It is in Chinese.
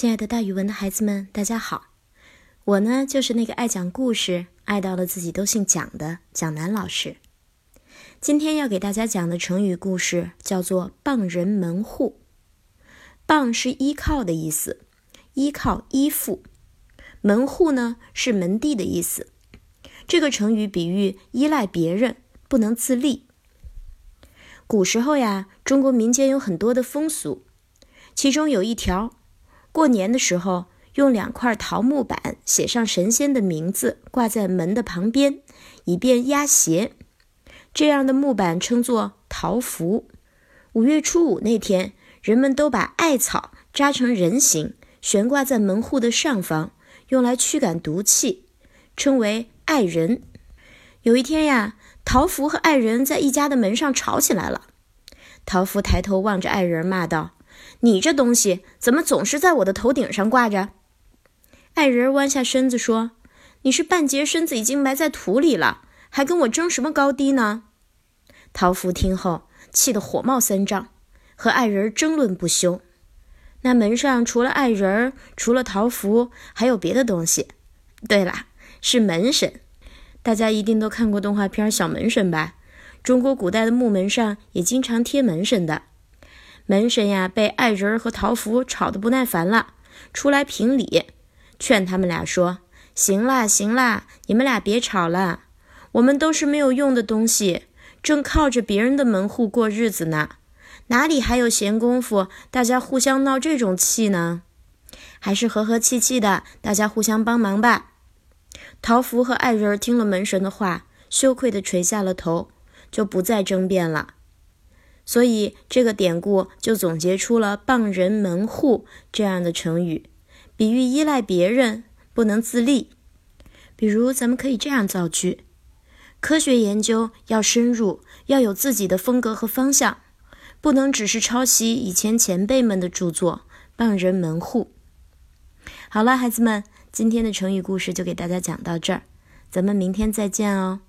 亲爱的，大语文的孩子们，大家好！我呢，就是那个爱讲故事、爱到了自己都姓蒋的蒋楠老师。今天要给大家讲的成语故事叫做“傍人门户”。傍是依靠的意思，依靠、依附；门户呢是门第的意思。这个成语比喻依赖别人，不能自立。古时候呀，中国民间有很多的风俗，其中有一条，过年的时候用两块桃木板写上神仙的名字，挂在门的旁边，以便压邪。这样的木板称作桃符。五月初五那天，人们都把艾草扎成人形，悬挂在门户的上方，用来驱赶毒气，称为艾人。有一天呀。桃符和爱人在一家的门上吵起来了。桃符抬头望着爱人，骂道：“你这东西怎么总是在我的头顶上挂着？”爱人弯下身子说：“你是半截身子已经埋在土里了，还跟我争什么高低呢？”桃符听后气得火冒三丈，和爱人争论不休。那门上除了爱人，除了桃符，还有别的东西。对了，是门神。大家一定都看过动画片《小门神》吧？中国古代的木门上也经常贴门神的。门神呀，被爱人和桃符吵得不耐烦了，出来评理，劝他们俩说：“行啦，行啦，你们俩别吵了。我们都是没有用的东西，正靠着别人的门户过日子呢，哪里还有闲工夫大家互相闹这种气呢？还是和和气气的，大家互相帮忙吧。”桃符和爱人听了门神的话，羞愧地垂下了头，就不再争辩了。所以这个典故就总结出了“傍人门户”这样的成语，比喻依赖别人，不能自立。比如，咱们可以这样造句：科学研究要深入，要有自己的风格和方向，不能只是抄袭以前前辈们的著作，傍人门户。好了，孩子们。今天的成语故事就给大家讲到这儿，咱们明天再见哦。